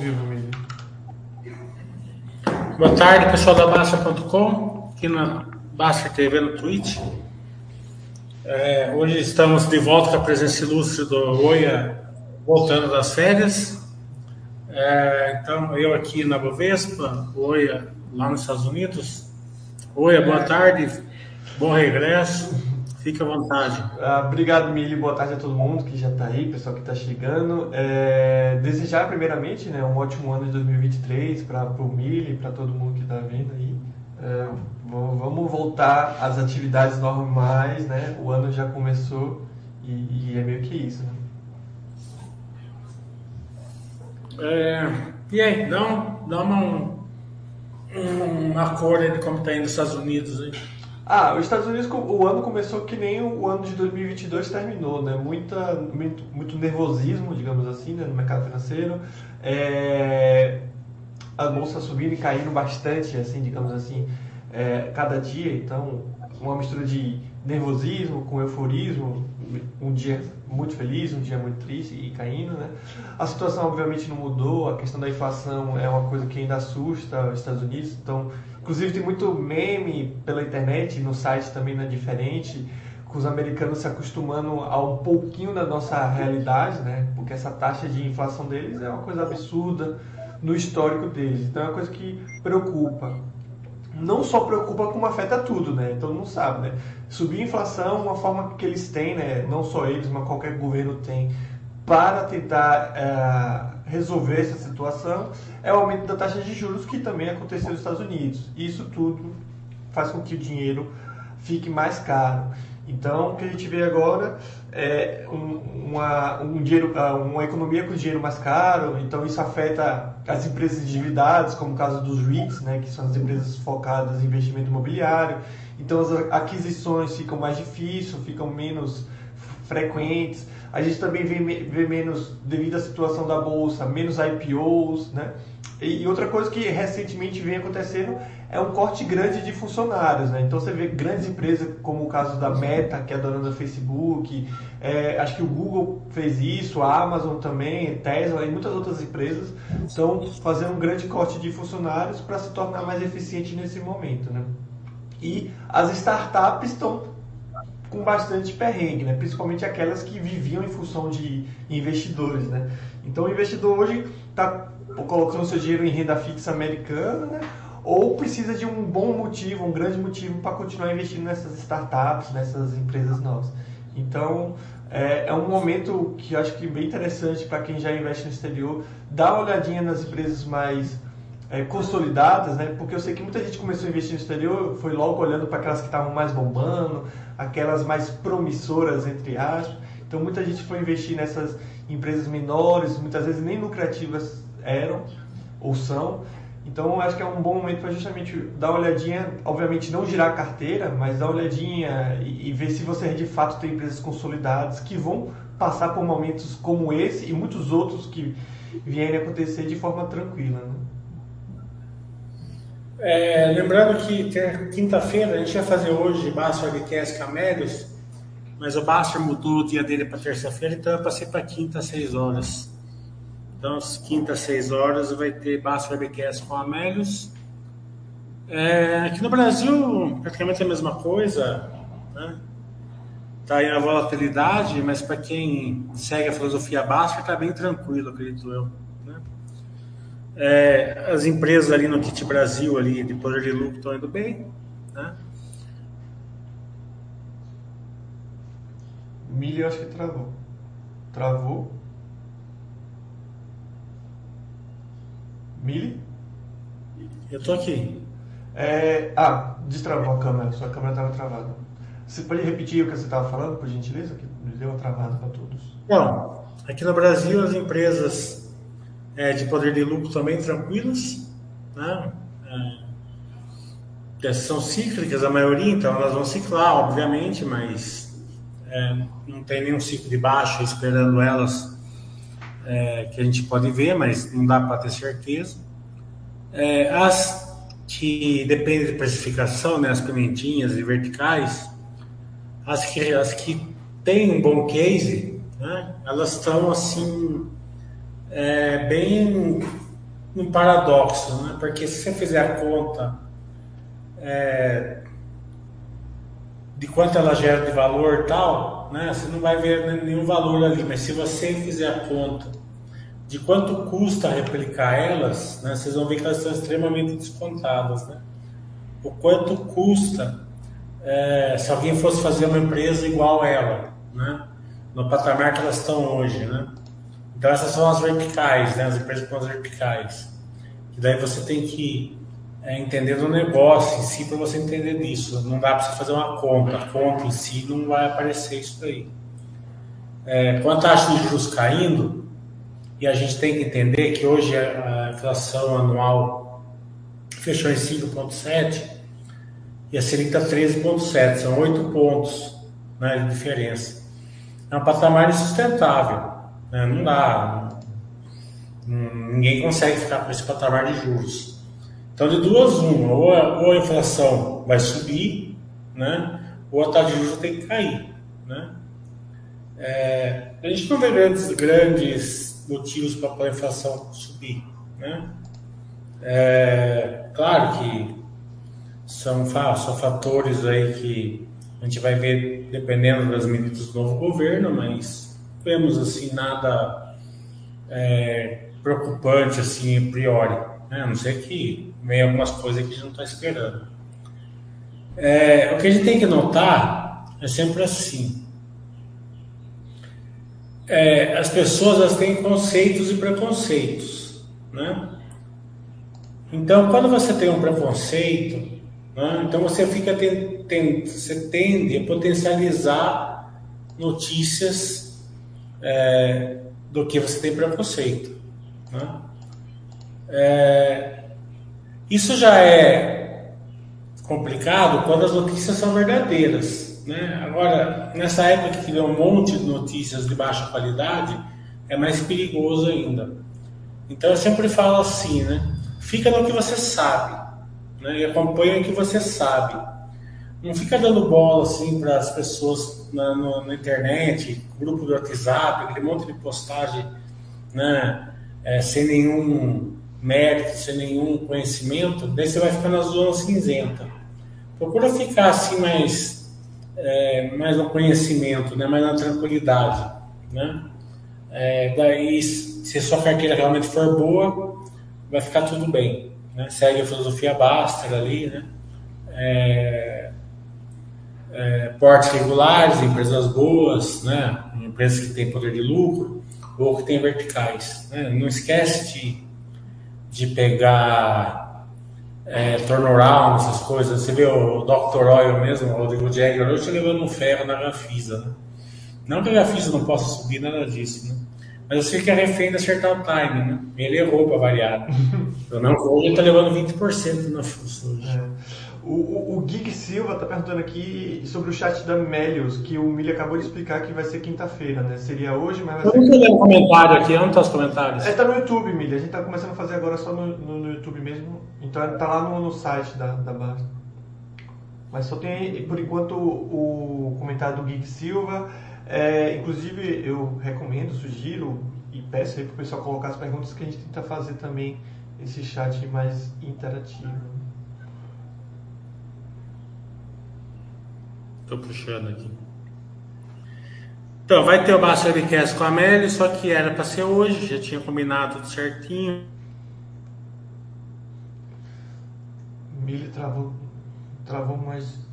vivo, Emílio. Boa tarde, pessoal da Baixa.com, aqui na Baixa TV no Twitch. É, hoje estamos de volta com a presença ilustre do Oia, voltando das férias. É, então, eu aqui na Bovespa, Oia lá nos Estados Unidos. Oia, boa tarde, bom regresso. Fique à vontade. Ah, obrigado, Mili. Boa tarde a todo mundo que já está aí, pessoal que está chegando. É, desejar, primeiramente, né, um ótimo ano de 2023 para o Mili, para todo mundo que está vendo aí. É, vamos voltar às atividades normais, né? O ano já começou e, e é meio que isso, né? É, e aí, dá, um, dá uma, uma cor de como está indo os Estados Unidos aí. Ah, os Estados Unidos, o ano começou que nem o ano de 2022 terminou, né? Muita, muito, muito nervosismo, digamos assim, né? no mercado financeiro. É, a bolsa subindo e caindo bastante, assim, digamos assim, é, cada dia. Então, uma mistura de nervosismo com euforismo, um dia muito feliz, um dia muito triste e caindo, né? A situação obviamente não mudou, a questão da inflação é uma coisa que ainda assusta os Estados Unidos, então Inclusive tem muito meme pela internet, no site também não é diferente, com os americanos se acostumando a um pouquinho da nossa realidade, né? Porque essa taxa de inflação deles é uma coisa absurda no histórico deles. Então é uma coisa que preocupa. Não só preocupa como afeta tudo, né? Todo mundo sabe, né? Subir a inflação, uma forma que eles têm, né? Não só eles, mas qualquer governo tem para tentar é, resolver essa situação é o aumento da taxa de juros que também aconteceu nos Estados Unidos. Isso tudo faz com que o dinheiro fique mais caro. Então, o que a gente vê agora é um, uma, um dinheiro, ah, uma economia com dinheiro mais caro, então isso afeta as empresas endividadas, como o caso dos REITs, né, que são as empresas focadas em investimento imobiliário. Então, as aquisições ficam mais difíceis, ficam menos frequentes. A gente também vê, vê menos, devido à situação da bolsa, menos IPOs, né? E, outra coisa que recentemente vem acontecendo é um corte grande de funcionários, né? Então você vê grandes empresas como o caso da Meta, que é dona do Facebook, é, acho que o Google fez isso, a Amazon também, Tesla e muitas outras empresas estão fazendo um grande corte de funcionários para se tornar mais eficiente nesse momento, né? E as startups estão com bastante perrengue, né? principalmente aquelas que viviam em função de investidores. Né? Então o investidor hoje está colocando seu dinheiro em renda fixa americana, né? ou precisa de um bom motivo, um grande motivo para continuar investindo nessas startups, nessas empresas novas. Então é, é um momento que eu acho que bem interessante para quem já investe no exterior, dar uma olhadinha nas empresas mais é, consolidadas, né? Porque eu sei que muita gente começou a investir no exterior, foi logo olhando para aquelas que estavam mais bombando, aquelas mais promissoras, entre aspas. Então muita gente foi investir nessas empresas menores, muitas vezes nem lucrativas eram ou são. Então acho que é um bom momento para justamente dar uma olhadinha, obviamente não girar a carteira, mas dar uma olhadinha e, e ver se você de fato tem empresas consolidadas que vão passar por momentos como esse e muitos outros que vierem acontecer de forma tranquila. Né? É, lembrando que quinta-feira a gente ia fazer hoje Baster Webcast Camélios, mas o Baster mudou o dia dele para terça-feira, então eu passei para quinta às 6 horas. Então, às quinta às 6 horas vai ter Baster Webcast com Amélios. É, aqui no Brasil, praticamente a mesma coisa, né? Tá aí a volatilidade, mas para quem segue a filosofia Baster, está bem tranquilo, acredito eu. É, as empresas ali no Kit Brasil, ali de poder de lucro, estão indo bem. Né? Milho, acho que travou. Travou. Milho? Eu tô aqui. É, ah, destravou a câmera, sua câmera estava travada. Você pode repetir o que você estava falando, por gentileza? Que deu uma travada para todos. Não, aqui no Brasil as empresas é, de poder de lucro também tranquilas, né? É, são cíclicas a maioria, então elas vão ciclar, obviamente, mas é, não tem nenhum ciclo de baixa esperando elas é, que a gente pode ver, mas não dá para ter certeza. É, as que dependem de precificação, né, as pimentinhas e verticais, as que, as que têm um bom case, né, elas estão assim é, bem num paradoxo, né? Porque se você fizer a conta é, de quanto ela gera de valor tal, né? Você não vai ver nenhum valor ali, mas se você fizer a conta de quanto custa replicar elas, né? Vocês vão ver que elas estão extremamente descontadas, né? O quanto custa é, se alguém fosse fazer uma empresa igual a ela, né? No patamar que elas estão hoje, né? Então essas são as verticais, né? As empresas com as verticais. Que daí você tem que é, entender do negócio em si para você entender disso. Não dá para você fazer uma conta. A conta em si não vai aparecer isso daí. É, a taxa de juros caindo, e a gente tem que entender que hoje a inflação anual fechou em 5,7 e a Selic está 13,7, são 8 pontos né, de diferença. É um patamar insustentável, né, não dá, ninguém consegue ficar com esse patamar de juros. Então, de duas, uma, ou a, ou a inflação vai subir, né, ou a taxa de juros tem que cair. Né. É, a gente não vê grandes, grandes motivos para a inflação subir. Né. É, claro que são, são fatores aí que a gente vai ver dependendo das medidas do novo governo, mas vemos assim nada é, preocupante assim a priori, né? a não ser que venha algumas coisas que a gente não está esperando. É, o que a gente tem que notar é sempre assim. É, as pessoas elas têm conceitos e preconceitos, né? Então, quando você tem um preconceito, né? Então você fica tem, você tende a potencializar notícias é, do que você tem preconceito. Né? É, isso já é complicado quando as notícias são verdadeiras. Né? Agora, nessa época que tiver um monte de notícias de baixa qualidade, é mais perigoso ainda. Então eu sempre falo assim, né? Fica no que você sabe né, e acompanha o que você sabe. Não fica dando bola assim para as pessoas na, no, na, internet, grupo do WhatsApp, aquele monte de postagem, né, é, sem nenhum mérito, sem nenhum conhecimento, daí você vai ficar na zona cinzenta. Procura ficar assim mais, é, mais no conhecimento, né, mais na tranquilidade, né? É, daí, se a sua carteira realmente for boa, vai ficar tudo bem né? segue a filosofia Baster ali, né? É, é, portes regulares, empresas boas, né? empresas que têm poder de lucro ou que têm verticais. Né? Não esquece de, de pegar é, turnaround, essas coisas. Você vê o Dr. Oil mesmo, o Rodrigo Jagger, hoje levando um ferro na Gafisa. Né? Não que a Gafisa não possa subir, nada disso. Né? Mas eu sei que é refém de acertar o time, né? Ele errou para variar. eu não vou, ele tá levando 20% na força hoje. É. O, o, o Gig Silva está perguntando aqui sobre o chat da Melios, que o Milho acabou de explicar que vai ser quinta-feira, né? Seria hoje, mas vai ser. Eu não tem um comentário aqui, onde estão os comentários? É, tá no YouTube, Milho. A gente está começando a fazer agora só no, no, no, YouTube mesmo. Então tá lá no, no site da, da base. Mas só tem, por enquanto, o, o comentário do Gig Silva. É, inclusive, eu recomendo, sugiro e peço aí para o pessoal colocar as perguntas que a gente tenta fazer também esse chat mais interativo. Estou puxando aqui. Então, vai ter o Bastaricast com a Amélia, só que era para ser hoje, já tinha combinado tudo certinho. Mili travou, travou mais.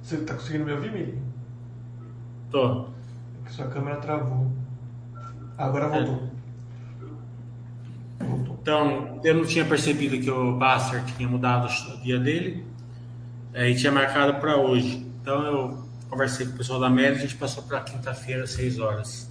Você está conseguindo me ouvir, Mili? Tô. É que sua câmera travou. Agora é. voltou. É. voltou. Então, eu não tinha percebido que o Bastard tinha mudado o dia dele. É, e tinha marcado para hoje. Então eu conversei com o pessoal da Média a gente passou para quinta-feira, às 6 horas.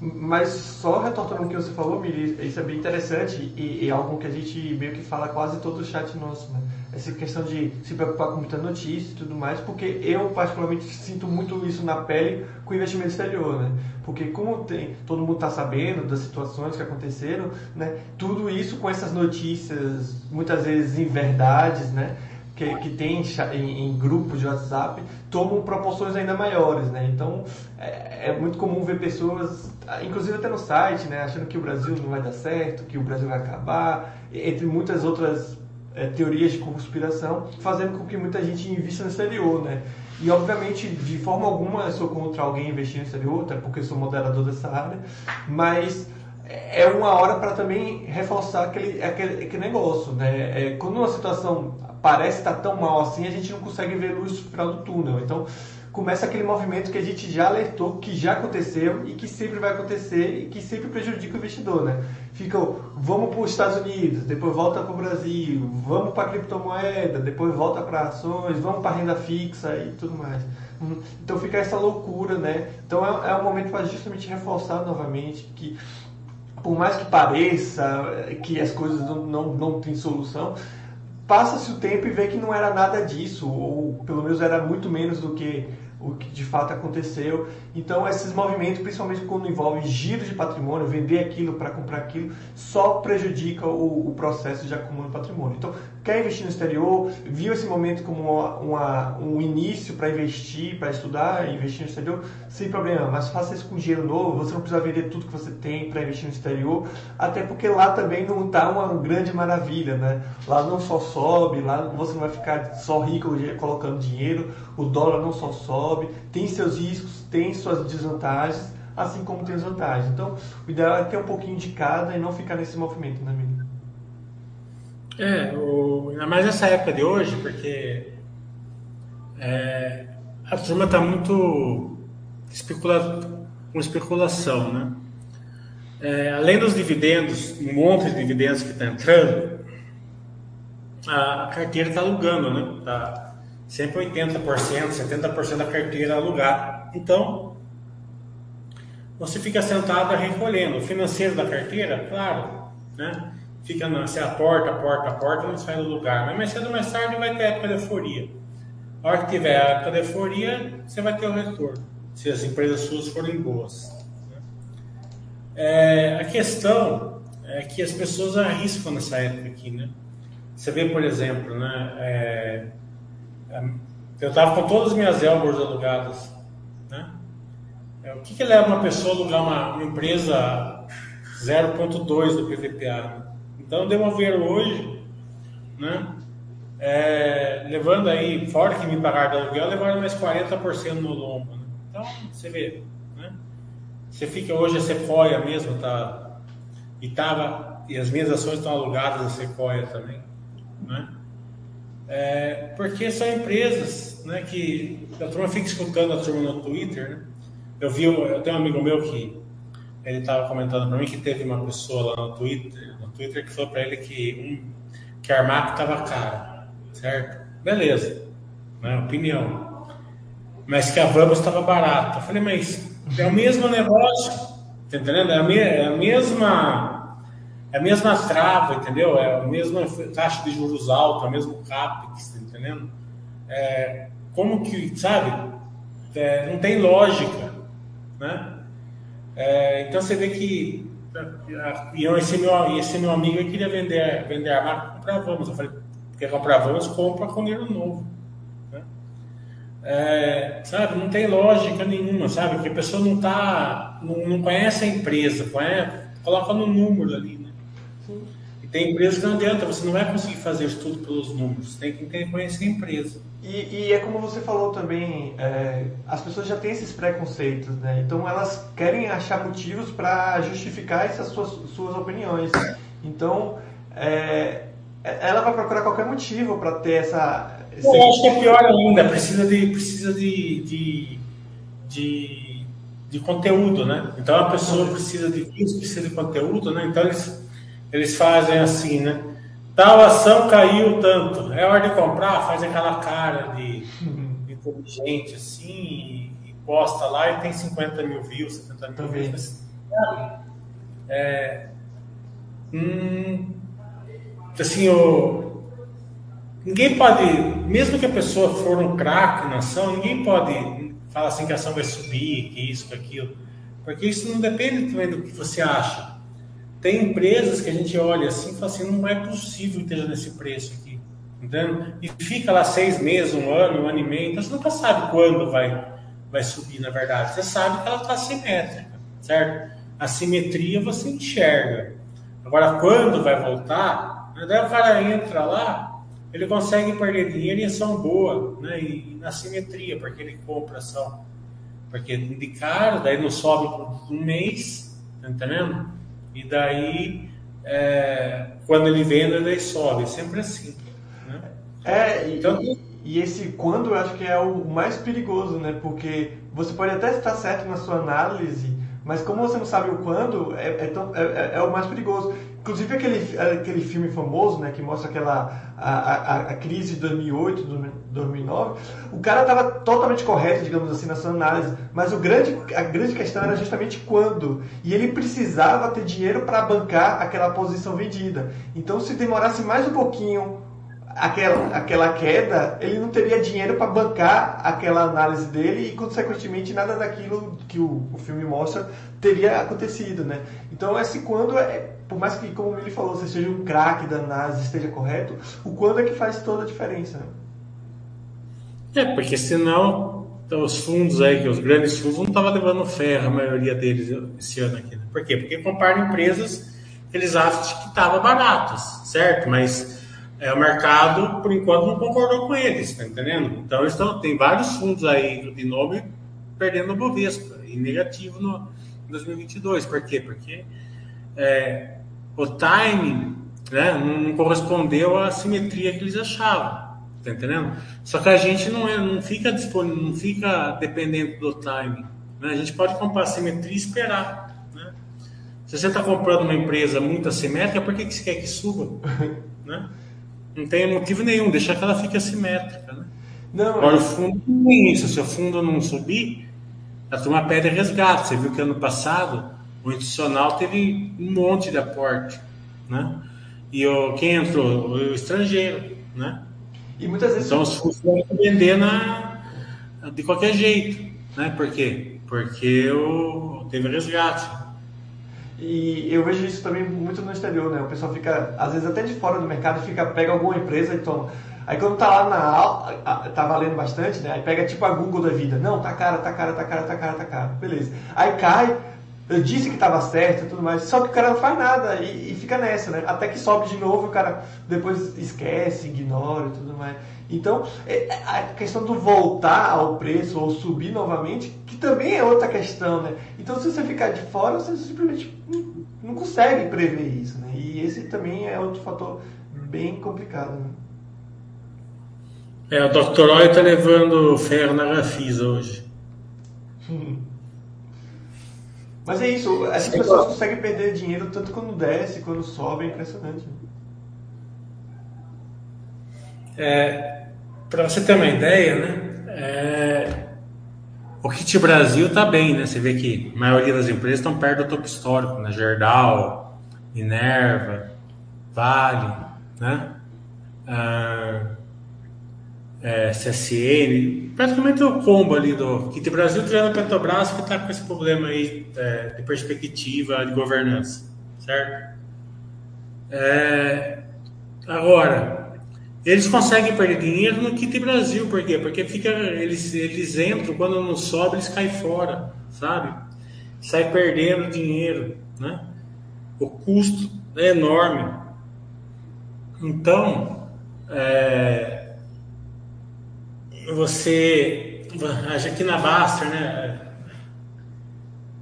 Mas só retornando o que você falou, Miri, isso é bem interessante e, e algo que a gente meio que fala quase todo o chat nosso, né? Essa questão de se preocupar com muita notícia e tudo mais, porque eu particularmente sinto muito isso na pele com o investimento exterior, né? Porque como tem, todo mundo está sabendo das situações que aconteceram, né? Tudo isso com essas notícias, muitas vezes em verdades, né? Que, que tem em, em, grupos de WhatsApp tomam proporções ainda maiores, né? Então é, é, muito comum ver pessoas, inclusive até no site, né, achando que o Brasil não vai dar certo, que o Brasil vai acabar, entre muitas outras é, teorias de conspiração, fazendo com que muita gente invista no exterior, né? E obviamente, de forma alguma, eu sou contra alguém investir no exterior, até porque eu sou moderador dessa área, mas é uma hora para também reforçar aquele, aquele, aquele negócio, né? É, quando uma situação parece estar tão mal assim, a gente não consegue ver luz no final do túnel. Então, começa aquele movimento que a gente já alertou, que já aconteceu e que sempre vai acontecer e que sempre prejudica o investidor, né? Fica, vamos para os Estados Unidos, depois volta para o Brasil, vamos para a criptomoeda, depois volta para ações, vamos para renda fixa e tudo mais. Hum, então fica essa loucura, né? Então é, é um momento para justamente reforçar novamente que por mais que pareça que as coisas não, não, não têm solução, passa-se o tempo e vê que não era nada disso, ou pelo menos era muito menos do que o que de fato aconteceu. Então, esses movimentos, principalmente quando envolvem giro de patrimônio, vender aquilo para comprar aquilo, só prejudica o, o, processo de acúmulo de patrimônio. Então, quer investir no exterior, viu esse momento como uma, uma, um início para investir, para estudar, investir no exterior, sem problema, mas faça isso com dinheiro novo, você não precisa vender tudo que você tem para investir no exterior, até porque lá também não está uma grande maravilha, né? Lá não só sobe, lá você não vai ficar só rico colocando dinheiro, o dólar não só sobe, tem seus riscos, tem suas desvantagens, assim como tem as vantagens. Então, o ideal é ter um pouquinho de cada e não ficar nesse movimento, né, menino? É, ainda mais nessa época de hoje, porque é, a turma está muito especula, com especulação, né? É, além dos dividendos, um monte de dividendos que está entrando, a, a carteira está alugando, né? Tá sempre 80%, 70% da carteira alugada. Então, você fica sentado recolhendo. O financeiro da carteira, claro, né? fica na, se a porta, a porta, a porta, não sai do lugar. Mas mais cedo ou mais tarde vai ter época de euforia. A hora que tiver a época de euforia, você vai ter o retorno, se as empresas suas forem boas. É, a questão é que as pessoas arriscam nessa época aqui, né? Você vê, por exemplo, né? É eu estava com todas as minhas elbors alugadas, né? É, o que, que leva uma pessoa a alugar uma, uma empresa 0.2 do PVPA? Então, devolver hoje, né? É, levando aí, fora que me pagar de aluguel, levaram mais 40% no lombo. Né? Então, você vê, né? Você fica hoje a Sequoia mesmo, tá? E, tava, e as minhas ações estão alugadas a Sequoia também, né? É, porque são empresas né, que a turma fica escutando a turma no Twitter. Né? Eu vi, eu tenho um amigo meu que ele estava comentando para mim que teve uma pessoa lá no Twitter, no Twitter que falou para ele que, um, que a Armac estava cara, certo? Beleza, né? opinião. Mas que a Vamos estava barata. Eu falei, mas é o mesmo negócio, tá entendendo? É a, me, é a mesma é a mesma trava, entendeu? É a mesma taxa de juros alta, é o mesmo CAPEX, tá entendendo? É, como que, sabe? É, não tem lógica, né? É, então você vê que e esse meu, esse meu amigo queria vender, vender a marca, comprar vamos. Eu falei, quer comprar vamos, compra com dinheiro novo. Né? É, sabe, não tem lógica nenhuma, sabe? Porque a pessoa não tá, não, não conhece a empresa, conhece, coloca no número ali? E tem empresas que não adianta, você não vai conseguir fazer isso tudo pelos números, tem que conhecer a empresa. E, e, é como você falou também, é, as pessoas já têm esses preconceitos, né? Então elas querem achar motivos para justificar essas suas, suas opiniões. Então é, ela vai procurar qualquer motivo para ter essa. Esse... Eu acho que é pior ainda, precisa de, precisa de, de, de, de conteúdo, né? Então a pessoa precisa de vídeos, precisa de conteúdo, né? Então eles, eles fazem assim, né? Tal ação caiu tanto. É hora de comprar, faz aquela cara de, de inteligente assim e, e, posta lá e tem 50 mil views, 70 mil Também. views. É, hum, assim, o, ninguém pode, mesmo que a pessoa for um craque na ação, ninguém pode falar assim que a ação vai subir, que isso, que aquilo. Porque isso não depende também do que você acha. Tem empresas que a gente olha assim e fala assim, não é possível que esteja nesse preço aqui. Entendeu? E fica lá seis meses, um ano, um ano e meio, então você nunca sabe quando vai, vai subir, na verdade. Você sabe que ela está simétrica, certo? A simetria você enxerga. Agora, quando vai voltar, daí o cara entra lá, ele consegue perder dinheiro em ação boa, né? E, na simetria, porque ele compra ação. Porque de cara, daí não sobe por um mês, tá entendendo? E daí, é, quando ele vende, daí sobe. É sempre assim. Né? É, então, e, e esse quando eu acho que é o mais perigoso, né? Porque você pode até estar certo na sua análise, mas como você não sabe o quando, é, é, tão, é, é, é o mais perigoso. Inclusive aquele, aquele filme famoso, né, que mostra aquela a, a, a crise de 2008, 2009, o cara estava totalmente correto, digamos assim, na sua análise, mas o grande, a grande questão era justamente quando. E ele precisava ter dinheiro para bancar aquela posição vendida. Então, se demorasse mais um pouquinho aquela, aquela queda, ele não teria dinheiro para bancar aquela análise dele e, consequentemente, nada daquilo que o, o filme mostra teria acontecido, né? Então, esse quando, é, por mais que, como ele falou, você seja um craque da análise esteja correto, o quando é que faz toda a diferença, né? É, porque senão os fundos aí, os grandes fundos, não estavam levando ferro, a maioria deles esse ano aqui. Né? Por quê? Porque comparam empresas que eles acham que estavam baratos, certo? Mas é, o mercado, por enquanto, não concordou com eles, tá entendendo? Então, eles estão, tem vários fundos aí de nome perdendo o Bovespa, em negativo no 2022. Por quê? Porque é, o timing né, não correspondeu à simetria que eles achavam, tá entendendo? Só que a gente não, é, não fica disponível, não fica dependente do timing. Né? A gente pode comprar a simetria e esperar. Né? Se você está comprando uma empresa muito assimétrica, por que, que você quer que suba? né? Não tem motivo nenhum, deixar que ela fique assimétrica, né? Não, Agora, o fundo tem isso. Se o fundo não subir, a turma pede resgate. Você viu que ano passado o institucional teve um monte de aporte, né? E o, quem entrou? O estrangeiro, né? E muitas vezes... Então, os fundos vão vender na, de qualquer jeito, né? Por quê? Porque o, teve resgate. E eu vejo isso também muito no exterior, né? O pessoal fica, às vezes até de fora do mercado, fica, pega alguma empresa e toma. Aí quando tá lá na tá valendo bastante, né? Aí pega tipo a Google da vida. Não, tá cara, tá cara, tá cara, tá cara, tá cara. Beleza. Aí cai, eu disse que estava certo e tudo mais, só que o cara não faz nada e, e, fica nessa, né? Até que sobe de novo, o cara depois esquece, ignora e tudo mais. Então, é, é, a questão do voltar ao preço ou subir novamente, que também é outra questão, né? Então, se você ficar de fora, você simplesmente não, consegue prever isso, né? E esse também é outro fator bem complicado, né? É, o Dr. Roy está levando ferro na Rafisa hoje. Mas é isso, essas pessoas conseguem perder dinheiro tanto quando desce, quando sobe, é impressionante. É, Para você ter uma ideia, né? É, o Kit Brasil está bem, né? Você vê que a maioria das empresas estão perto do topo histórico, né? Gerdau, Minerva, Vale, né? Ah, é, CSN, praticamente o combo ali do Kit Brasil, tirando a Petrobras, que está com esse problema aí é, de perspectiva de governança, certo? É, agora, eles conseguem perder dinheiro no Kit Brasil, por quê? Porque fica, eles, eles entram, quando não sobe, eles caem fora, sabe? Sai perdendo dinheiro, né? O custo é enorme. Então, é, você aqui na Baster, né?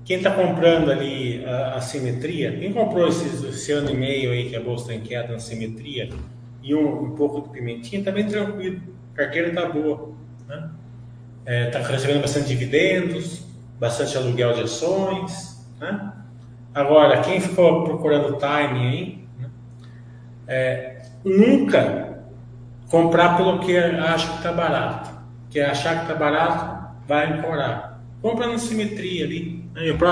Quem está comprando ali a, a, simetria, quem comprou esse ano e meio aí que a bolsa está em queda na simetria e um, um pouco de pimentinha, está bem tranquilo, a carteira está boa, né? Está é, tá recebendo bastante dividendos, bastante aluguel de ações, né? Agora, quem ficou procurando timing aí, né? é, nunca comprar pelo que acha que está barato que é achar que está barato, vai implorar. Compra na simetria ali.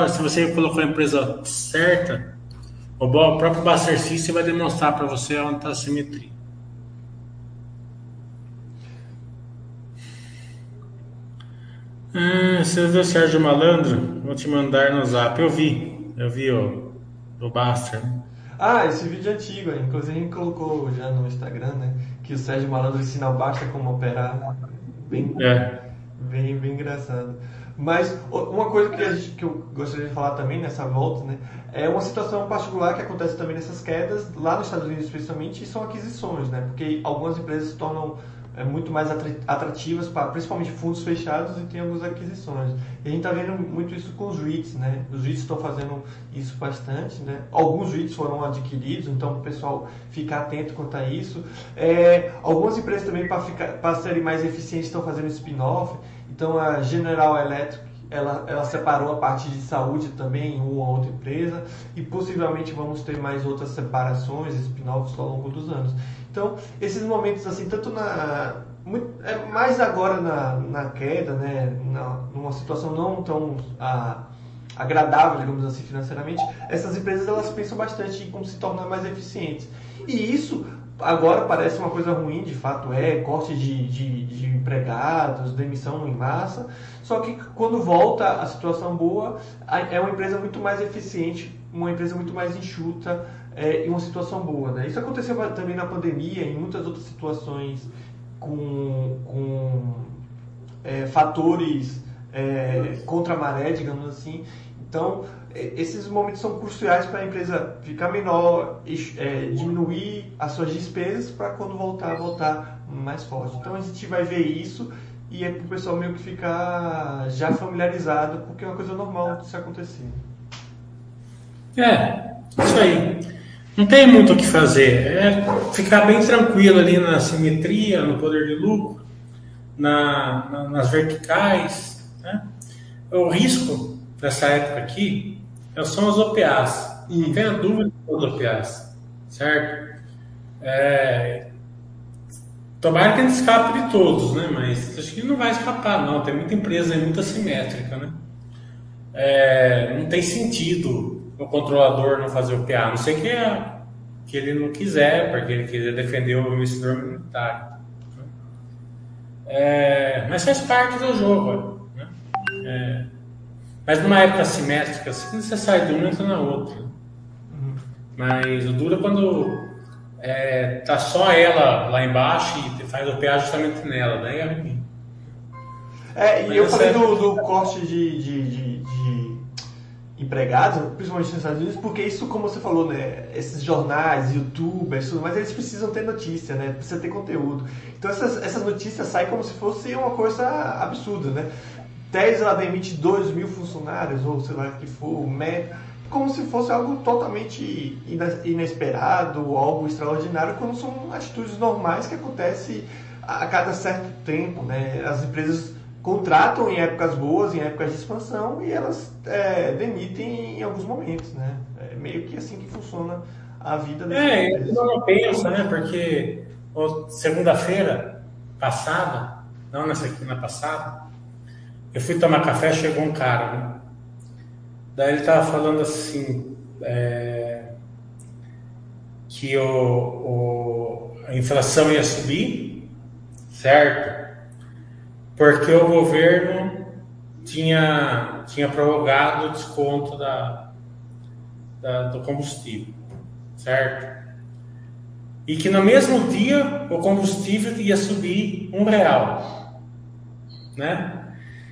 Se você colocou a empresa certa, o próprio Buster System vai demonstrar para você onde está a simetria. Ah, você viu o Sérgio Malandro? Vou te mandar no zap. Eu vi. Eu vi o, o Buster. Ah, esse vídeo é antigo, inclusive a gente colocou já no Instagram, né? Que que o Sérgio Malandro ensina o Basta como operar. Bem, é. bem, bem engraçado. Mas uma coisa que, gente, que, eu gostaria de falar também nessa volta, né, é uma situação particular que acontece também nessas quedas, lá nos Estados Unidos especialmente, são aquisições, né, porque algumas empresas se tornam é, muito mais atrativas para principalmente fundos fechados e tem algumas aquisições. E a gente está vendo muito isso com os REITs, né? Os REITs estão fazendo isso bastante, né? Alguns REITs foram adquiridos, então o pessoal fica atento quanto a isso. É, algumas empresas também para serem mais eficientes estão fazendo spin-off. Então a General Electric ela, ela separou a parte de saúde também em uma outra empresa e possivelmente vamos ter mais outras separações, spin-offs ao longo dos anos. Então, esses momentos assim, tanto na muito, é mais agora na, na queda, né, na, numa situação não tão a, agradável, digamos assim, financeiramente, essas empresas elas pensam bastante em como se tornar mais eficientes. E isso agora parece uma coisa ruim, de fato é, corte de, de, de empregados, demissão em massa, só que quando volta a situação boa, é uma empresa muito mais eficiente, uma empresa muito mais enxuta, é, em uma situação boa. Né? Isso aconteceu também na pandemia, em muitas outras situações com, com é, fatores é, contra a maré, digamos assim. Então, é, esses momentos são cruciais para a empresa ficar menor, é, diminuir as suas despesas para quando voltar, voltar mais forte. Então, a gente vai ver isso e é para o pessoal meio que ficar já familiarizado, porque é uma coisa normal de se acontecer. É, isso aí. Não tem muito o que fazer. É ficar bem tranquilo ali na simetria, no poder de lucro, na, na, nas verticais. Né? O risco dessa época aqui são as OPAs. Não tenha dúvida as OPAs. Certo? É, tomara que a gente escape de todos, né? Mas acho que não vai escapar, não. Tem muita empresa aí, muito assimétrica, né? É, não tem sentido o controlador não fazer o PA, a não sei que, que ele não quiser, porque ele quiser defender o investidor. Né? É, mas faz parte do jogo. Né? É, mas numa época simétrica, assim, você sai de uma e entra na outra. Uhum. Mas o duro é quando é, tá só ela lá embaixo e faz o PA justamente nela, daí é ruim. É, e eu falei é do, do corte de, de, de empregados, principalmente nos Estados Unidos, porque isso, como você falou, né, esses jornais, youtubers, tudo mais, eles precisam ter notícia, né, precisa ter conteúdo. Então essas, essas notícias saem como se fosse uma coisa absurda, né. Tesla demite 2 mil funcionários, ou sei lá que for, meta, como se fosse algo totalmente inesperado, algo extraordinário, quando são atitudes normais que acontecem a cada certo tempo, né. As empresas contratam em épocas boas, em épocas de expansão, e elas é, demitem em alguns momentos, né? É meio que assim que funciona a vida das É, eu não penso, né? Porque segunda-feira passada, não nessa aqui, na passada, eu fui tomar café, chegou um cara, né? Daí ele tava falando assim, é, que o, o, a inflação ia subir, certo? Porque o governo tinha, tinha prorrogado o desconto da, da, do combustível, certo? E que no mesmo dia o combustível ia subir um real, né?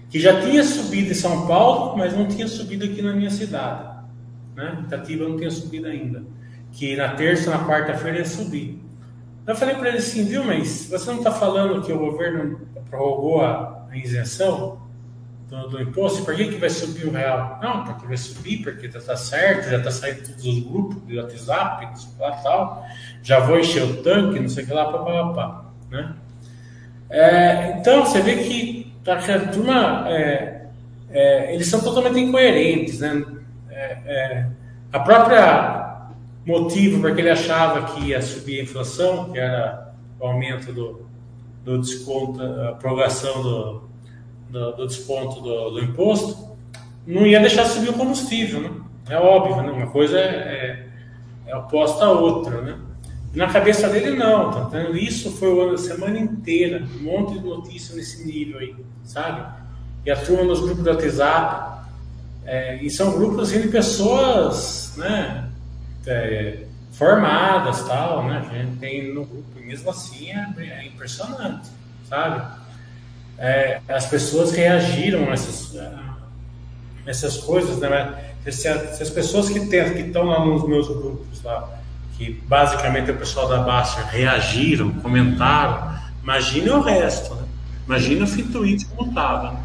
Que já tinha subido em São Paulo, mas não tinha subido aqui na minha cidade, né? Itatiba não tinha subido ainda. Que na terça, na quarta-feira ia subir. Eu falei para ele assim, viu, mas você não está falando que o governo prorrogou a, isenção do, do, imposto, por que, que vai subir o real? Não, porque vai subir, porque está tá certo, já está saindo todos os grupos de WhatsApp, lá tal, já vou encher o tanque, não sei o que lá, papapá, né? É, então, você vê que a turma, é, é, eles são totalmente incoerentes, né? É, é, a própria motivo porque ele achava que ia subir a inflação, que era o aumento do, do desconto, a prorrogação do, do, do desconto do, do, imposto, não ia deixar subir o combustível, né? É óbvio, né? Uma coisa é, é, é oposta à outra, né? Na cabeça dele, não, tá entendendo? Isso foi a semana inteira, um monte de notícia nesse nível aí, sabe? E a turma nos grupos do WhatsApp, é, e são grupos assim, de pessoas, né? É, formadas, tal, né? Que a gente tem no grupo. Mesmo assim é, é impressionante, sabe? É, as pessoas reagiram a essas, a essas coisas, né? Se, se, as pessoas que tem, que estão lá nos meus grupos lá, que basicamente é o pessoal da Baster, reagiram, comentaram, imagine o resto, né? Imagina o Fitwitch como estava.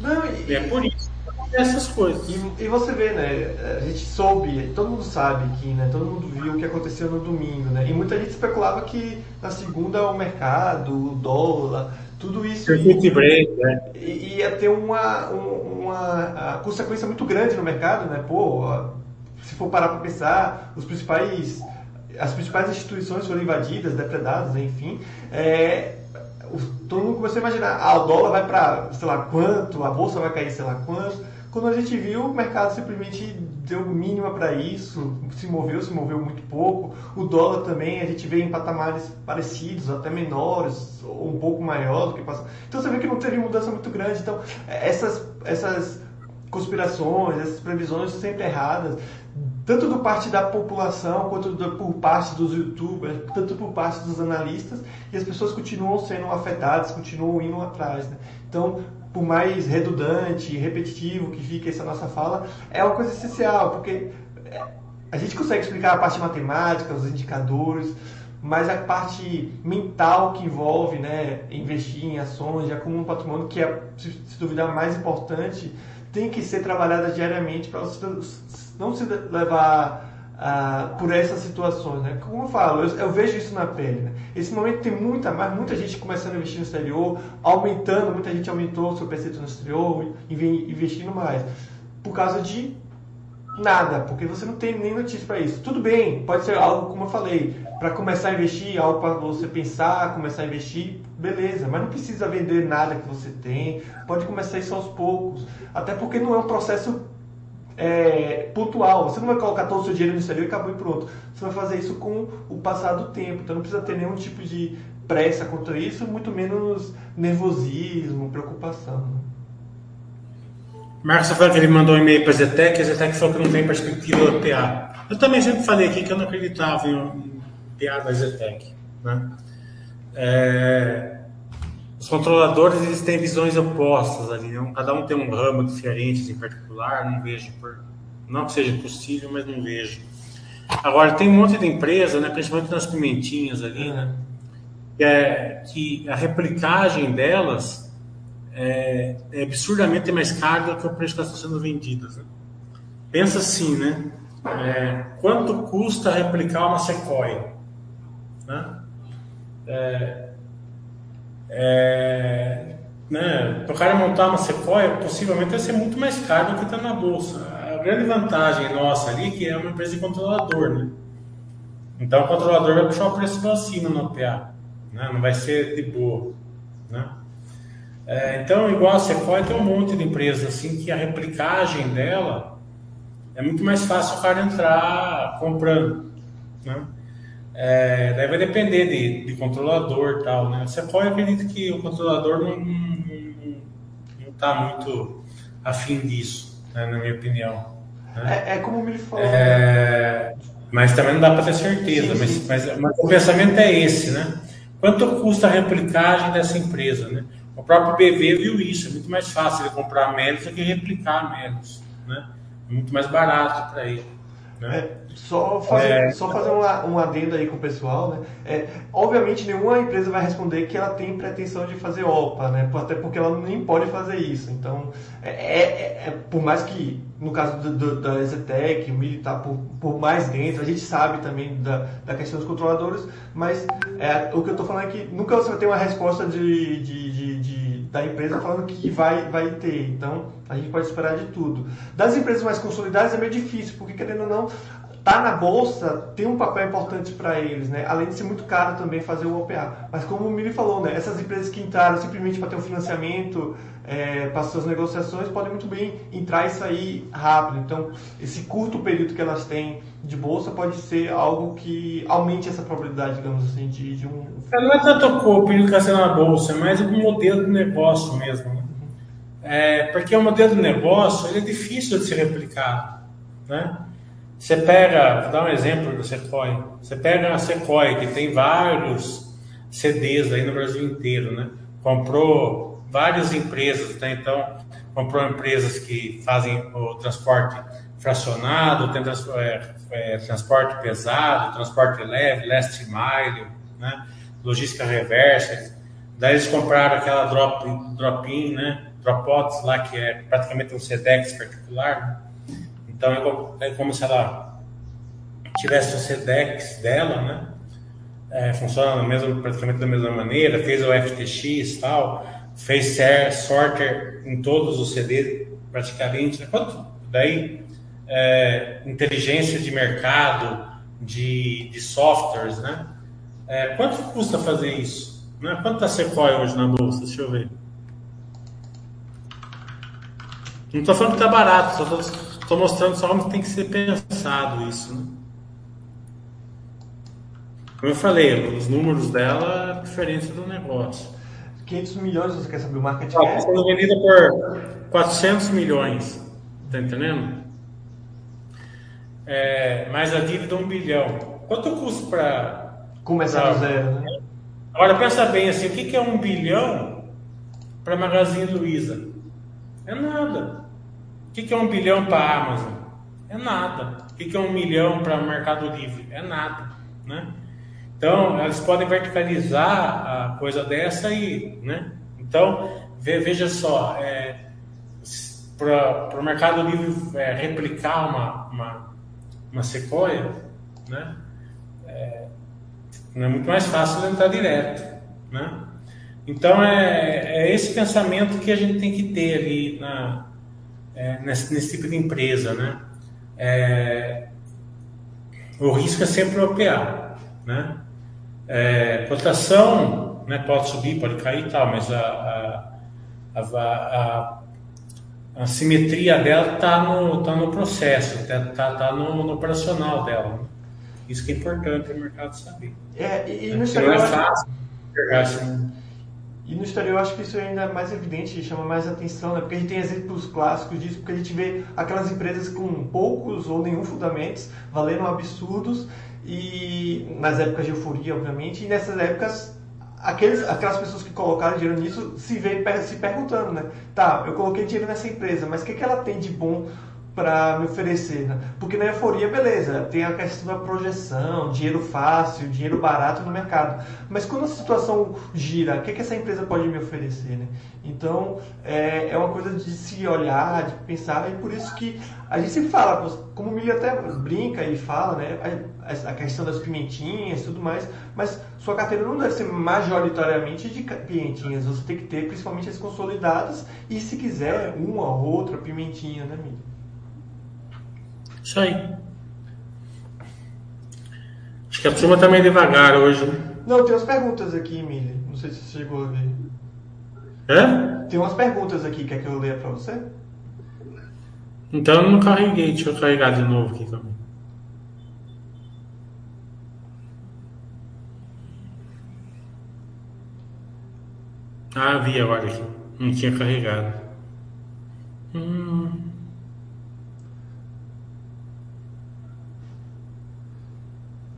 Não, e, é por isso essas coisas. E, e, você vê, né? A gente soube, todo mundo sabe aqui, né? Todo mundo viu o que aconteceu no domingo, né? E muita gente especulava que na segunda o mercado, o dólar, tudo isso ia, break, né? ia ter uma, uma consequência muito grande no mercado, né? Pô, se for parar para pensar, os principais, as principais instituições foram invadidas, depredadas, enfim. É, todo mundo começou a imaginar, ah, o dólar vai para sei lá quanto, a bolsa vai cair sei lá quanto. Quando a gente viu, o mercado simplesmente deu mínima para isso, se moveu, se moveu muito pouco. O dólar também, a gente vê em patamares parecidos, até menores, ou um pouco maior do que passou. Então você vê que não teve mudança muito grande. Então, essas, essas conspirações, essas previsões sempre erradas, tanto do parte da população quanto do, por parte dos youtubers, tanto por parte dos analistas, e as pessoas continuam sendo afetadas, continuam indo atrás. Né? Então, por mais redundante e repetitivo que fique essa nossa fala, é uma coisa essencial, porque é, a gente consegue explicar a parte matemática, os indicadores, mas a parte mental que envolve né, investir em ações, acumular um patrimônio, que é, se, duvidar, mais importante, tem que ser trabalhada diariamente para não se levar por essas situações, né? Como eu falo, eu, eu vejo isso na pele. Né? Esse momento tem muita, mas muita gente começando a investir no exterior, aumentando, muita gente aumentou o seu percentual no exterior, investindo mais, por causa de nada, porque você não tem nem notícia para isso. Tudo bem, pode ser algo como eu falei, para começar a investir, algo para você pensar, começar a investir, beleza, mas não precisa vender nada que você tem, pode começar isso aos poucos, até porque não é um processo é, pontual. Você não vai colocar todo o seu dinheiro no exterior e acabou e pronto. Você vai fazer isso com o passar do tempo. Então não precisa ter nenhum tipo de pressa contra isso, muito menos nervosismo, preocupação. Marcos que ele mandou um e-mail para a Zetec, a Zetec falou que não tem perspectiva do PA. Eu também sempre falei aqui que eu não acreditava em um PA da Zetec. Né? É, os controladores eles têm visões opostas ali, né? cada um tem um ramo diferente em particular, não vejo por, não que seja possível, mas não vejo. Agora tem um monte de empresa, né, principalmente nas pimentinhas ali, né, que, é, que a replicagem delas é, é, absurdamente mais cara do que o preço que elas estão sendo vendidas. Né? Pensa assim, né? É, quanto custa replicar uma Sequoia? Né? É, é, né, para o cara montar uma Sequoia, possivelmente vai ser muito mais caro do que está na bolsa. A grande vantagem nossa ali é que é uma empresa de controlador, né? Então o controlador vai puxar o preço do assino no PA, né? não vai ser de boa. Né? É, então, igual a Sequoia, tem um monte de empresas assim que a replicagem dela é muito mais fácil o cara entrar comprando. Né? É, daí vai depender de, de controlador e tal, né? Você pode acreditar que o controlador não, não, está muito afim disso, né, na minha opinião. Né? É, é, como me falou. É, mas também não dá para ter certeza. Sim, sim. Mas, mas, mas, o pensamento é esse, né? Quanto custa a replicagem dessa empresa, né? O próprio BV viu isso. É muito mais fácil ele comprar menos do que replicar menos, né? É muito mais barato para ele. Né? É, só fazer, é... só fazer uma, um adendo aí com o pessoal, né? É, obviamente nenhuma empresa vai responder que ela tem pretensão de fazer OPA, né? Até porque ela nem pode fazer isso. Então, é, é, é, por mais que no caso do, do, da Exetec, o militar por, por mais dentro, a gente sabe também da, da questão dos controladores, mas é, o que eu estou falando é que nunca você vai ter uma resposta de, de, de da empresa falando que vai, vai ter. Então, a gente pode esperar de tudo. Das empresas mais consolidadas é meio difícil, porque querendo ou não, tá na bolsa tem um papel importante para eles, né? Além de ser muito caro também fazer o OPA. Mas como o Mili falou, né? Essas empresas que entraram simplesmente para ter um financiamento é, para suas negociações podem muito bem entrar e sair rápido. Então, esse curto período que elas têm de bolsa pode ser algo que aumente essa probabilidade, digamos assim, de, de um. É, não é tanto o período que sendo na bolsa, é mais o modelo de negócio mesmo. Né? É, porque o modelo de negócio ele é difícil de ser replicado, né? Você pega, vou dar um exemplo do Sequoia. Você pega a Sequoia, que tem vários CDs aí no Brasil inteiro, né? Comprou várias empresas, né? Então, comprou empresas que fazem o transporte fracionado, tem trans, é, é, transporte pesado, transporte leve, last mile, né? logística reversa. Daí eles compraram aquela drop, drop-in, né? Dropbox lá, que é praticamente um SEDEX particular. Então é como se ela tivesse o SEDEX dela, né? É, funciona mesmo, praticamente da mesma maneira, fez o FTX tal, fez sorter em todos os CDs praticamente. Quanto daí é, inteligência de mercado, de, de softwares, né? É, quanto custa fazer isso? Né? Quanto está Sequoia hoje na bolsa? Deixa eu ver. Não estou falando que está barato, só estou mostrando só como tem que ser pensado isso. Né? Como eu falei, os números dela é diferente do negócio. 500 milhões, você quer saber o market cap? Está sendo vendida por 400 milhões, tá entendendo? É, mais a dívida 1 bilhão. Quanto custa para... Começar do zero, né? Agora pensa bem assim, o que, que é 1 bilhão para Magazine Luiza? É nada. Que, que é 1 bilhão para a Amazon? É nada. O que, que é 1 milhão para o Mercado Livre? É nada, né? Então, elas podem verticalizar a coisa dessa aí, né? Então, veja só, é, para o Mercado Livre é, replicar uma, uma, uma sequoia, né? É, não é muito mais fácil entrar direto, né? Então, é, é esse pensamento que a gente tem que ter ali na, é, nesse, nesse, tipo de empresa, né? É, o risco é sempre operar, né? É, cotação né, pode subir, pode cair e tal, mas a, a, a, a simetria dela está no, tá no processo, está tá, tá no, no, operacional dela. Né? Isso que é importante o mercado saber. É, e, e no exterior, não é fácil assim. E no exterior eu acho que isso é ainda mais evidente, chama mais atenção, né? porque a gente tem exemplos clássicos disso, porque a gente vê aquelas empresas com poucos ou nenhum fundamentos valendo absurdos e nas épocas de euforia, obviamente, e nessas épocas aqueles, aquelas pessoas que colocaram dinheiro nisso se vê se perguntando, né? Tá, eu coloquei dinheiro nessa empresa, mas o que, que ela tem de bom para me oferecer, né? Porque na euforia, beleza, tem a questão da projeção, dinheiro fácil, dinheiro barato no mercado. Mas quando a situação gira, o que, que essa empresa pode me oferecer, né? Então, é, é uma coisa de se olhar, de pensar, e por isso que a gente sempre fala, como o Milho até brinca e fala, né? A, questão das pimentinhas e tudo mais, mas sua carteira não deve ser majoritariamente de pimentinhas, você tem que ter principalmente as consolidadas e, se quiser, uma ou outra pimentinha, né, Milho? Isso aí. Acho que a turma tá meio devagar hoje, né? Não, tem umas perguntas aqui, Emília. Não sei se você chegou a ver. É? Tem umas perguntas aqui, quer que eu leia pra você? Então eu não carreguei, deixa eu carregar de novo aqui também. Ah, vi agora aqui. Não tinha carregado. Hum.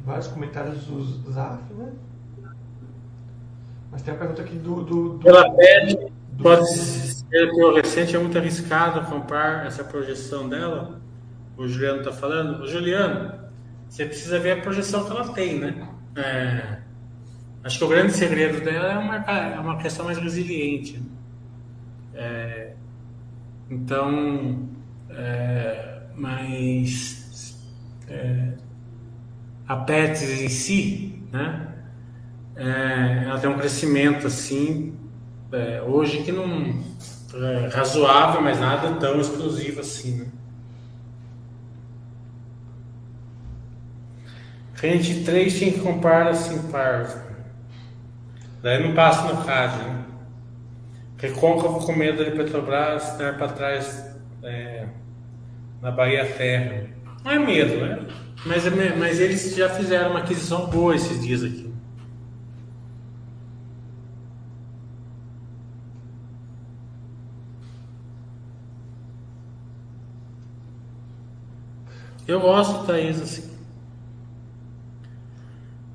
Vários comentários do Zaf, né? Mas tem a pergunta aqui do. do, do Pela PET, pode ser fluorescente, é muito arriscado comprar essa projeção dela? O Juliano está falando. O Juliano, você precisa ver a projeção que ela tem, né? É, acho que o grande segredo dela é uma, é uma questão mais resiliente. É, então, é, mas é, a PETS em si, né? É, ela tem um crescimento assim, é, hoje que não é razoável, mas nada tão explosivo assim, né? Frente 3 tinha que comprar assim parvo. Daí não passa no rádio, né? Recôncavo com medo de Petrobras dar para trás é, na Bahia Ferro. Não é medo, né? Mas, é mas eles já fizeram uma aquisição boa esses dias aqui. Eu gosto, Thaís, assim.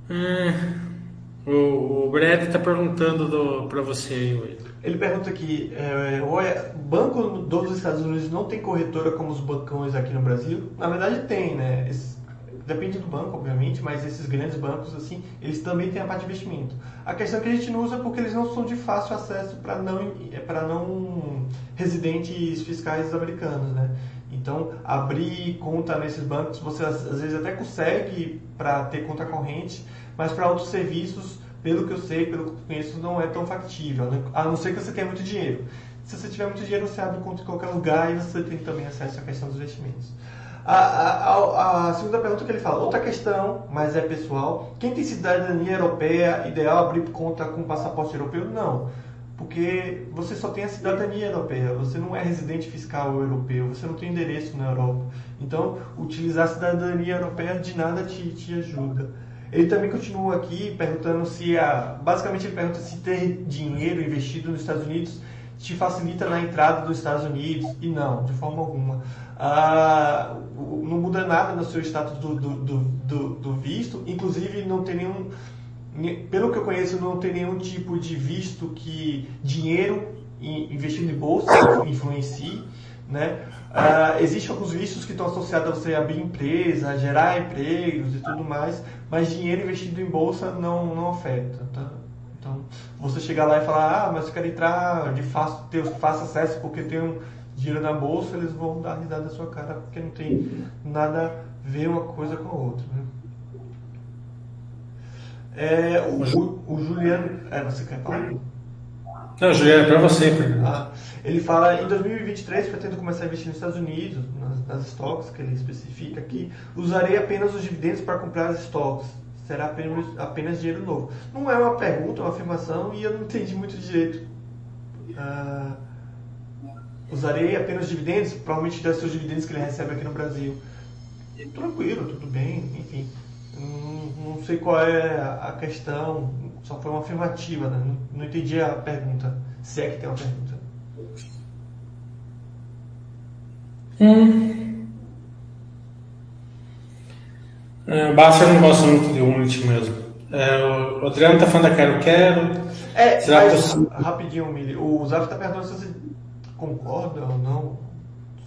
É, o, o Brad está perguntando para você aí, Ele pergunta aqui, é, olha, banco dos Estados Unidos não tem corretora como os bancões aqui no Brasil? Na verdade tem, né? Esse, depende do banco, obviamente, mas esses grandes bancos, assim, eles também têm a parte de investimento. A questão é que a gente não usa porque eles não são de fácil acesso para não, para não residentes fiscais americanos, né? Então, abrir conta nesses bancos, você às vezes até consegue para ter conta corrente, mas para outros serviços, pelo que eu sei, pelo que eu conheço, não é tão factível, a não ser que você tenha muito dinheiro. Se você tiver muito dinheiro, você abre conta em qualquer lugar e você tem também acesso à questão dos investimentos. A, a, a, segunda pergunta que ele fala, outra questão, mas é pessoal, quem tem cidadania europeia, ideal abrir conta com passaporte europeu? Não, porque você só tem a cidadania europeia, você não é residente fiscal europeu, você não tem endereço na Europa. Então, utilizar a cidadania europeia de nada te, te ajuda. Ele também continua aqui perguntando se a. Basicamente, ele pergunta se ter dinheiro investido nos Estados Unidos te facilita na entrada dos Estados Unidos. E não, de forma alguma. Ah, não muda nada no seu status do, do, do, do, visto, inclusive não tem nenhum. Pelo que eu conheço, não tem nenhum tipo de visto que dinheiro investido em bolsa influencie. Né? Uh, Existem alguns vistos que estão associados a você abrir empresa, gerar empregos e tudo mais, mas dinheiro investido em bolsa não, não afeta. Tá? Então, você chegar lá e falar, ah, mas eu quero entrar de fácil, ter fácil acesso porque tenho dinheiro na bolsa, eles vão dar risada da sua cara porque não tem nada a ver uma coisa com a outra. Né? É, o, o, o Juliano. É, você quer falar? Não, Juliano, é para você. Ah, ele fala, em 2023, pretendo começar a investir nos Estados Unidos, nas, nas stocks que ele especifica aqui, usarei apenas os dividendos para comprar as stocks. Será apenas, apenas dinheiro novo. Não é uma pergunta, é uma afirmação e eu não entendi muito direito. Ah, usarei apenas dividendos, provavelmente das seus dividendos que ele recebe aqui no Brasil. E, tranquilo, tudo bem, enfim. Não, não sei qual é a questão, só foi uma afirmativa, né? não, não entendi a pergunta, se é que tem uma pergunta. Hum. É, Basta não gosta muito de Unity mesmo. É, o Adriano tá falando da Quero Quero. É, Será mas, que rapidinho, Mili. O Zaf tá perguntando se você concorda ou não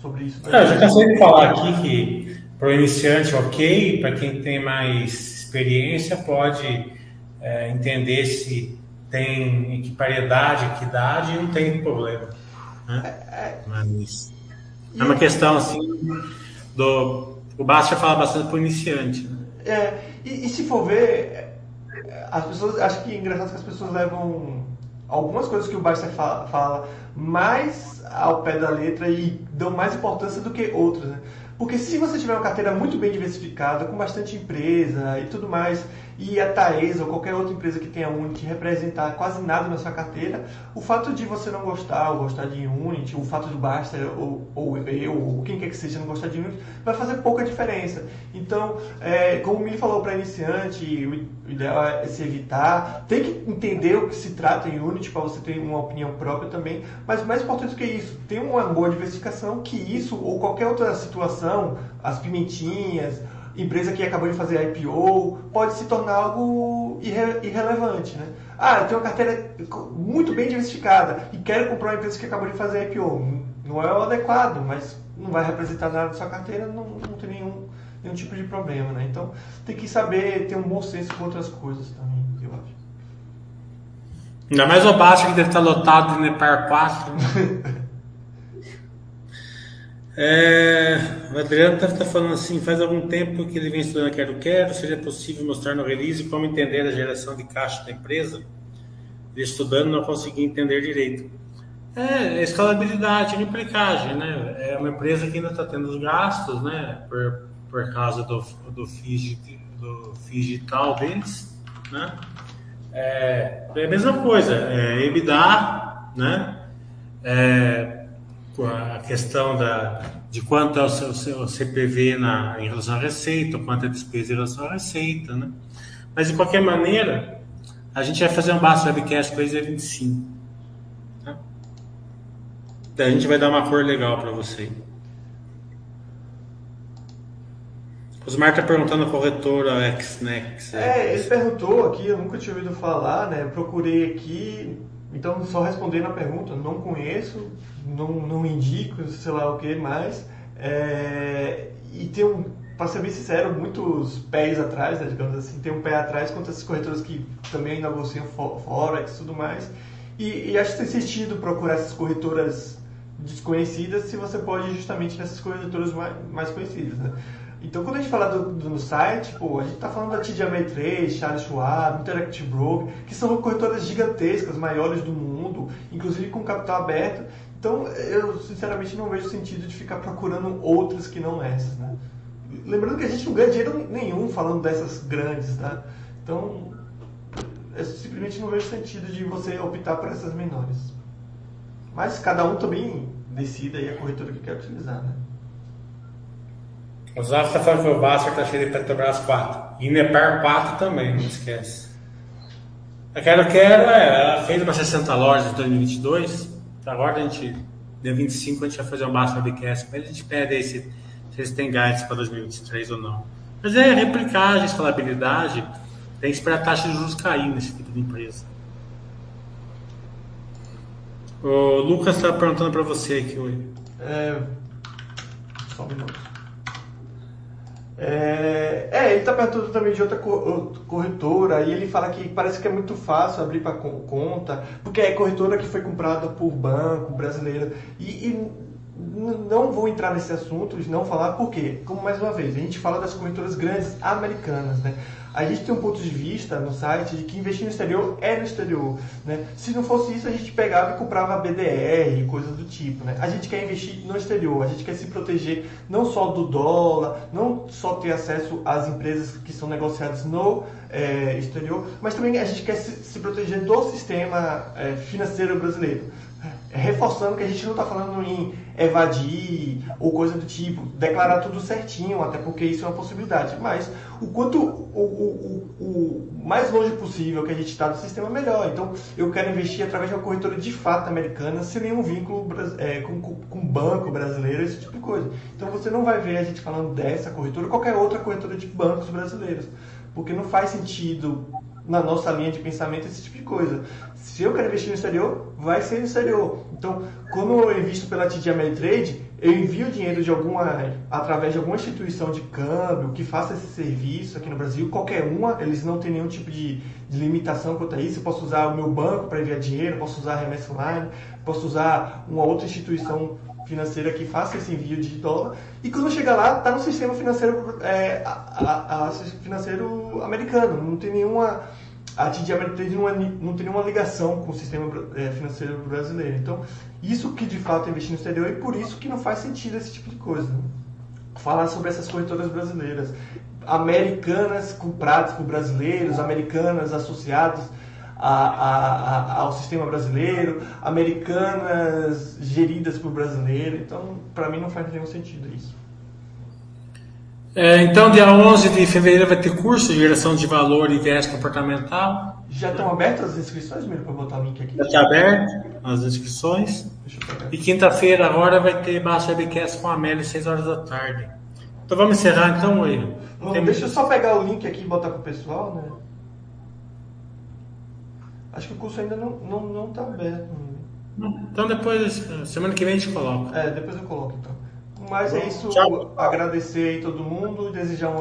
sobre isso. É, eu já cansei de falar aqui que para o iniciante, ok, para quem tem mais experiência, pode é, entender se tem equipariedade, equidade, e não tem problema. Né? É. Mas é uma questão assim do. O Basta fala bastante para o iniciante. Né? É, e, e, se for ver, as pessoas. Acho que é engraçado que as pessoas levam algumas coisas que o Basta fala, fala mais ao pé da letra e dão mais importância do que outras. Né? Porque se você tiver uma carteira muito bem diversificada, com bastante empresa e tudo mais, e a Taesa ou qualquer outra empresa que tenha Unity representar quase nada na sua carteira, o fato de você não gostar ou gostar de Unity, o fato do Basta ou, ou eu ou quem quer que seja não gostar de Unity, vai fazer pouca diferença. Então, é, como o Mili falou para iniciante, o ideal é se evitar, tem que entender o que se trata em Unity para você ter uma opinião própria também, mas mais importante do que isso, tem uma boa diversificação que isso ou qualquer outra situação, as pimentinhas, empresa que acabou de fazer IPO, pode se tornar algo irre irrelevante, né? Ah, eu tenho uma carteira muito bem diversificada e quero comprar uma empresa que acabou de fazer IPO. Não é o adequado, mas não vai representar nada da sua carteira, não, não tem nenhum, nenhum tipo de problema, né? Então, tem que saber ter um bom senso com outras coisas também, eu acho. Ainda mais o baixo que deve estar lotado de Nepar 4. É, o Adriano está tá falando assim, faz algum tempo que ele vem estudando Quero Quero, seria possível mostrar no release como entender a geração de caixa da empresa? Ele estudando não consegui entender direito. É, escalabilidade e implicagem, né? É uma empresa que ainda está tendo os gastos, né? Por, por causa do, do, FIS, do FIS deles, né? É, é a mesma coisa, é EBITDA, né? É, a questão da, de quanto é o seu, seu CPV na, em relação à receita, quanto é a despesa em relação à receita, né? Mas, de qualquer maneira, a gente vai fazer um Basta Webcast para dia 25. Tá? Daí a gente vai dar uma cor legal para você. Osmar está perguntando a corretora XNEX. É, ele perguntou aqui, eu nunca tinha ouvido falar, né? Procurei aqui, então só respondendo a pergunta, não conheço, não, não indico, sei lá o que mais. É, e tem um, para ser bem sincero, muitos pés atrás, né, digamos assim, tem um pé atrás contra essas corretoras que também negociam Forex e tudo mais. E, e acho que tem sentido procurar essas corretoras desconhecidas se você pode justamente nessas corretoras mais, mais conhecidas, né? Então, quando a gente fala do, do, no site, pô, a gente está falando da TD Ameritrade, Charles Schwab, Interactive Broker, que são corretoras gigantescas, maiores do mundo, inclusive com capital aberto. Então, eu sinceramente não vejo sentido de ficar procurando outras que não essas, né? Lembrando que a gente não ganha dinheiro nenhum falando dessas grandes, tá? Então, eu simplesmente não vejo sentido de você optar por essas menores. Mas cada um também decida aí a corretora que quer utilizar, né? O Zaf está falando que o Baster está cheio de Petrobras 4. E Nepar 4 também, não esquece. A Quero Quero, é, ela fez uma 60 lojas em 2022. Então agora a gente, dia 25, a gente vai fazer um Baster Webcast. Mas a gente pede aí se, se eles têm gás para 2023 ou não. Mas é replicagem, escalabilidade. Tem que esperar a taxa de juros cair nesse tipo de empresa. O Lucas está perguntando para você aqui hoje. É... Só um minuto. É, é, ele está perguntando também de outra corretora e ele fala que parece que é muito fácil abrir para conta, porque é corretora que foi comprada por banco brasileiro. E, e não vou entrar nesse assunto, de não falar, porque, como mais uma vez, a gente fala das corretoras grandes americanas, né? A gente tem um ponto de vista no site de que investir no exterior é no exterior, né? Se não fosse isso, a gente pegava e comprava BDR, coisas do tipo, né? A gente quer investir no exterior, a gente quer se proteger não só do dólar, não só ter acesso às empresas que são negociadas no é, exterior, mas também a gente quer se, se proteger do sistema é, financeiro brasileiro reforçando que a gente não está falando em evadir ou coisa do tipo, declarar tudo certinho, até porque isso é uma possibilidade. Mas o quanto o, o, o, o mais longe possível que a gente está do sistema, melhor. Então eu quero investir através de uma corretora de fato americana, sem nenhum vínculo é, com, com banco brasileiro, esse tipo de coisa. Então você não vai ver a gente falando dessa corretora, qualquer outra corretora de bancos brasileiros. Porque não faz sentido na nossa linha de pensamento esse tipo de coisa. Se eu quero investir no exterior, vai ser no exterior. Então, quando eu invisto pela TD Ameritrade, eu envio dinheiro de alguma através de alguma instituição de câmbio que faça esse serviço aqui no Brasil, qualquer uma, eles não têm nenhum tipo de, de limitação quanto a isso. Eu posso usar o meu banco para enviar dinheiro, posso usar a remessa online, posso usar uma outra instituição financeira que faça esse envio de dólar. E quando chega lá, está no sistema financeiro, é, a, a, a, financeiro americano. Não tem nenhuma a Ameritrade não, é, não tem nenhuma ligação com o sistema é, financeiro brasileiro. Então, isso que de fato é investir no exterior e por isso que não faz sentido esse tipo de coisa. Né? Falar sobre essas corretoras brasileiras. Americanas compradas por brasileiros, americanas associadas a, a, a, ao sistema brasileiro, americanas geridas por brasileiro. Então, para mim, não faz nenhum sentido isso. É, então, dia 11 de fevereiro vai ter curso de geração de valor e viés comportamental. Já estão abertas as inscrições, mesmo para botar o link aqui? Já está aberto as inscrições. E quinta-feira agora vai ter Baixa Webcast com a Amélia, 6 horas da tarde. Então vamos encerrar então, Will. Tem... Deixa eu só pegar o link aqui e botar para o pessoal, né? Acho que o curso ainda não está não, não tá aberto. Então depois, semana que vem a gente coloca. É, depois eu coloco então. Mas é isso. Tchau. Agradecer aí todo mundo e desejar um